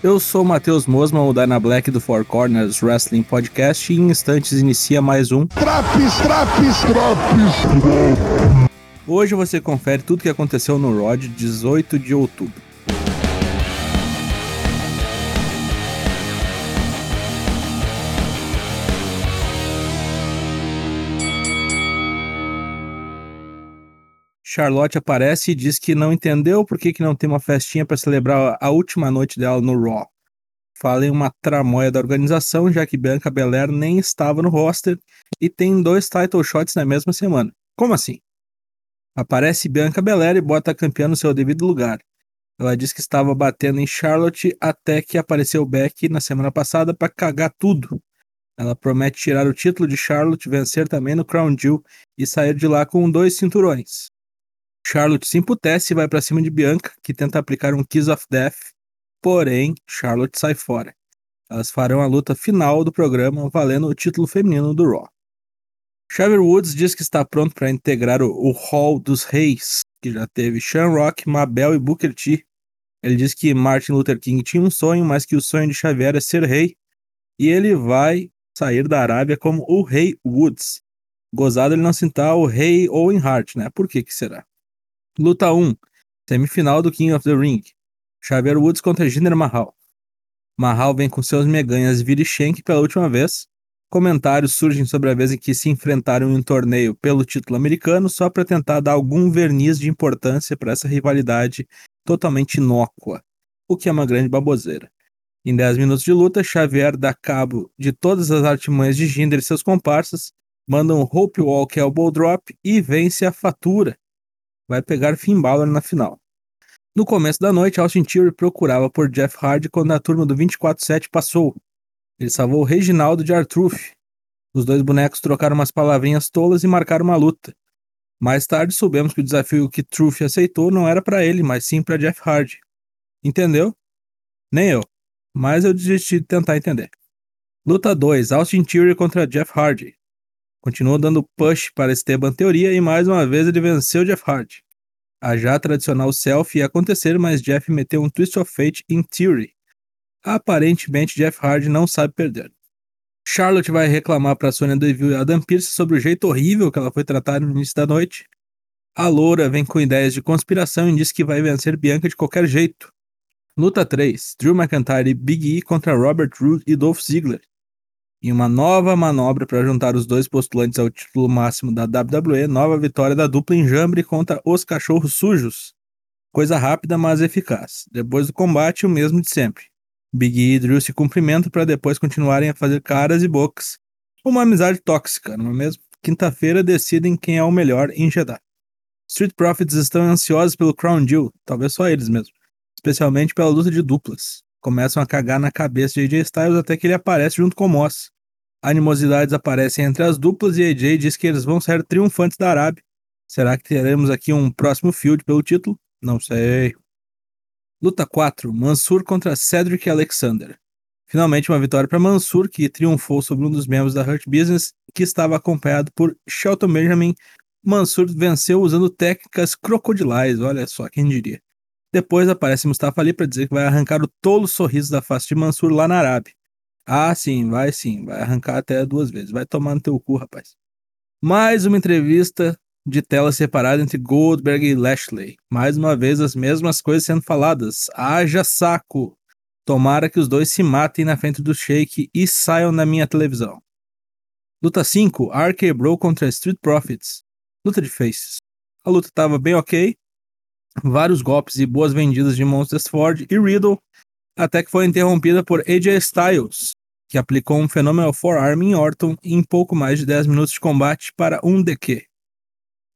Eu sou o Matheus Mosman, o Dyna Black do Four Corners Wrestling Podcast, e em instantes inicia mais um Traps, traps, traps. Hoje você confere tudo o que aconteceu no de 18 de outubro. Charlotte aparece e diz que não entendeu por que, que não tem uma festinha para celebrar a última noite dela no Raw. Fala em uma tramóia da organização, já que Bianca Belair nem estava no roster e tem dois title shots na mesma semana. Como assim? Aparece Bianca Belair e bota a campeã no seu devido lugar. Ela diz que estava batendo em Charlotte até que apareceu Beck na semana passada para cagar tudo. Ela promete tirar o título de Charlotte, vencer também no Crown Jewel e sair de lá com dois cinturões. Charlotte se emputece e vai para cima de Bianca, que tenta aplicar um Kiss of Death, porém Charlotte sai fora. Elas farão a luta final do programa valendo o título feminino do Raw. Xavier Woods diz que está pronto para integrar o, o Hall dos Reis, que já teve Sean Rock, Mabel e Booker T. Ele diz que Martin Luther King tinha um sonho, mas que o sonho de Xavier é ser rei, e ele vai sair da Arábia como o Rei Woods. Gozado ele não citar o Rei Owen Hart, né? Por que que será? Luta 1. Semifinal do King of the Ring. Xavier Woods contra Jinder Mahal. Mahal vem com seus meganhas vira Shank pela última vez. Comentários surgem sobre a vez em que se enfrentaram em um torneio pelo título americano só para tentar dar algum verniz de importância para essa rivalidade totalmente inócua, o que é uma grande baboseira. Em 10 minutos de luta, Xavier dá cabo de todas as artimanhas de Jinder e seus comparsas, manda um Hope Walk Elbow Drop e vence a fatura vai pegar Finn Balor na final. No começo da noite, Austin Theory procurava por Jeff Hardy quando a turma do 24-7 passou. Ele salvou Reginaldo de Artruth. Os dois bonecos trocaram umas palavrinhas tolas e marcaram uma luta. Mais tarde soubemos que o desafio que Truth aceitou não era para ele, mas sim para Jeff Hardy. Entendeu? Nem eu. Mas eu desisti de tentar entender. Luta 2: Austin Theory contra Jeff Hardy. Continuou dando push para Esteban Teoria e mais uma vez ele venceu Jeff Hardy. A já tradicional selfie ia acontecer, mas Jeff meteu um Twist of Fate em Theory. Aparentemente, Jeff Hardy não sabe perder. Charlotte vai reclamar para Sonya Deville e Adam Pearce sobre o jeito horrível que ela foi tratada no início da noite. A Loura vem com ideias de conspiração e diz que vai vencer Bianca de qualquer jeito. Luta 3: Drew McIntyre e Big E contra Robert Roode e Dolph Ziggler. Em uma nova manobra para juntar os dois postulantes ao título máximo da WWE, nova vitória da dupla enjambre contra os Cachorros Sujos. Coisa rápida, mas eficaz. Depois do combate, o mesmo de sempre. Big E e Drew se cumprimentam para depois continuarem a fazer caras e bocas. Uma amizade tóxica, não é mesmo? Quinta-feira decidem quem é o melhor em Jeddah. Street Profits estão ansiosos pelo Crown Jewel, talvez só eles mesmo, especialmente pela luta de duplas começam a cagar na cabeça de AJ Styles até que ele aparece junto com Moss. Animosidades aparecem entre as duplas e AJ diz que eles vão sair triunfantes da Arábia. Será que teremos aqui um próximo field pelo título? Não sei. Luta 4: Mansur contra Cedric Alexander. Finalmente uma vitória para Mansur, que triunfou sobre um dos membros da Hurt Business, que estava acompanhado por Shelton Benjamin. Mansur venceu usando técnicas crocodilais, olha só, quem diria. Depois aparece Mustafa Ali para dizer que vai arrancar o tolo sorriso da face de Mansur lá na Arábia. Ah, sim, vai sim, vai arrancar até duas vezes. Vai tomar no teu cu, rapaz. Mais uma entrevista de tela separada entre Goldberg e Lashley. Mais uma vez as mesmas coisas sendo faladas. Haja saco. Tomara que os dois se matem na frente do Shake e saiam da minha televisão. Luta 5, RK Bro contra Street Profits. Luta de faces. A luta estava bem ok, vários golpes e boas vendidas de Monsters Ford e Riddle, até que foi interrompida por AJ Styles, que aplicou um Phenomenal Forearm em Orton em pouco mais de 10 minutos de combate para um DQ.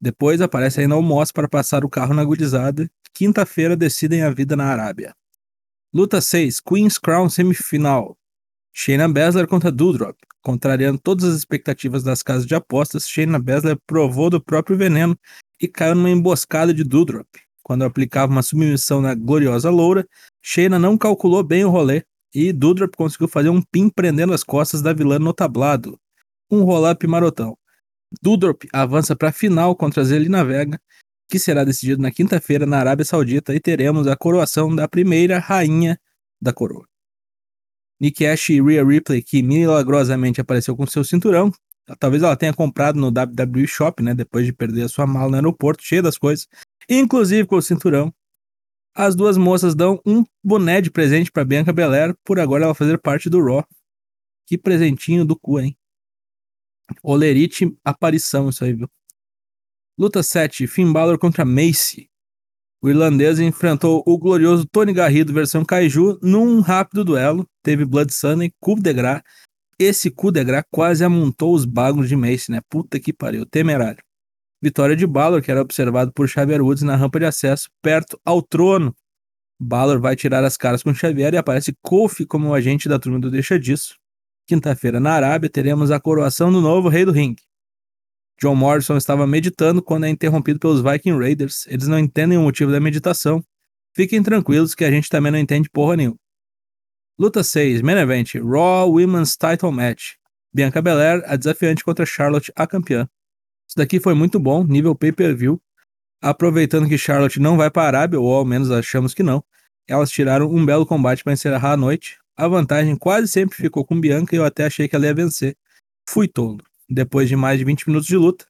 Depois aparece ainda o Moss para passar o carro na agudizada. Quinta-feira decidem a vida na Arábia. Luta 6, Queen's Crown semifinal. Shayna Baszler contra Doudrop. Contrariando todas as expectativas das casas de apostas, Shayna Baszler provou do próprio veneno e caiu numa emboscada de Doudrop. Quando aplicava uma submissão na gloriosa loura, Shayna não calculou bem o rolê e Dudrop conseguiu fazer um pin prendendo as costas da vilã no tablado. Um roll-up marotão. Dudrop avança para a final contra Zelina Vega, que será decidido na quinta-feira na Arábia Saudita e teremos a coroação da primeira rainha da coroa. Nick Ash e Rhea Ripley, que milagrosamente apareceu com seu cinturão. Talvez ela tenha comprado no WWE Shop, né? Depois de perder a sua mala no aeroporto, cheia das coisas. Inclusive com o cinturão. As duas moças dão um boné de presente para Bianca Belair, por agora ela fazer parte do Raw. Que presentinho do cu, hein? Olerite aparição, isso aí, viu? Luta 7, Finn Balor contra Macy. O irlandês enfrentou o glorioso Tony Garrido versão Kaiju num rápido duelo. Teve Blood Sunny, coup de gras. Esse coup de gras quase amontou os bagos de Mace, né? Puta que pariu, temerário. Vitória de Balor, que era observado por Xavier Woods na rampa de acesso, perto ao trono. Balor vai tirar as caras com Xavier e aparece Kofi como o agente da turma do Deixa Disso. Quinta-feira, na Arábia, teremos a coroação do novo rei do ringue. John Morrison estava meditando quando é interrompido pelos Viking Raiders. Eles não entendem o motivo da meditação. Fiquem tranquilos que a gente também não entende porra nenhuma. Luta 6, Main Event, Raw Women's Title Match. Bianca Belair, a desafiante contra Charlotte, a campeã. Isso daqui foi muito bom, nível pay-per-view. Aproveitando que Charlotte não vai para a Arábia, ou ao menos achamos que não, elas tiraram um belo combate para encerrar a noite. A vantagem quase sempre ficou com Bianca e eu até achei que ela ia vencer. Fui tolo depois de mais de 20 minutos de luta,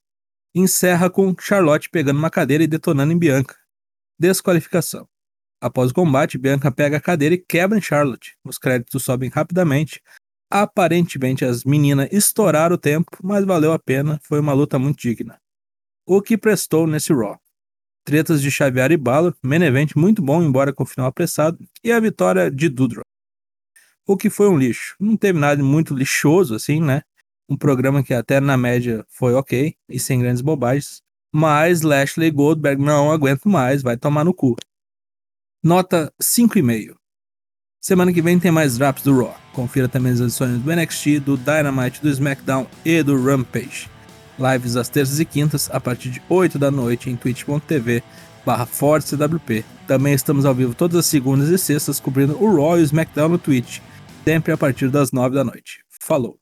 encerra com Charlotte pegando uma cadeira e detonando em Bianca. Desqualificação. Após o combate, Bianca pega a cadeira e quebra em Charlotte. Os créditos sobem rapidamente. Aparentemente as meninas estouraram o tempo, mas valeu a pena, foi uma luta muito digna. O que prestou nesse Raw? Tretas de Xavier e Balor, main event muito bom, embora com final apressado, e a vitória de Dudro. O que foi um lixo. Não teve nada muito lixoso assim, né? um programa que até na média foi ok e sem grandes bobagens, mas Lashley Goldberg não aguento mais, vai tomar no cu. Nota 5,5. Semana que vem tem mais drops do Raw. Confira também as edições do NXT, do Dynamite, do SmackDown e do Rampage. Lives às terças e quintas, a partir de 8 da noite em twitch.tv barra ForceWP. Também estamos ao vivo todas as segundas e sextas cobrindo o Raw e o SmackDown no Twitch, sempre a partir das 9 da noite. Falou!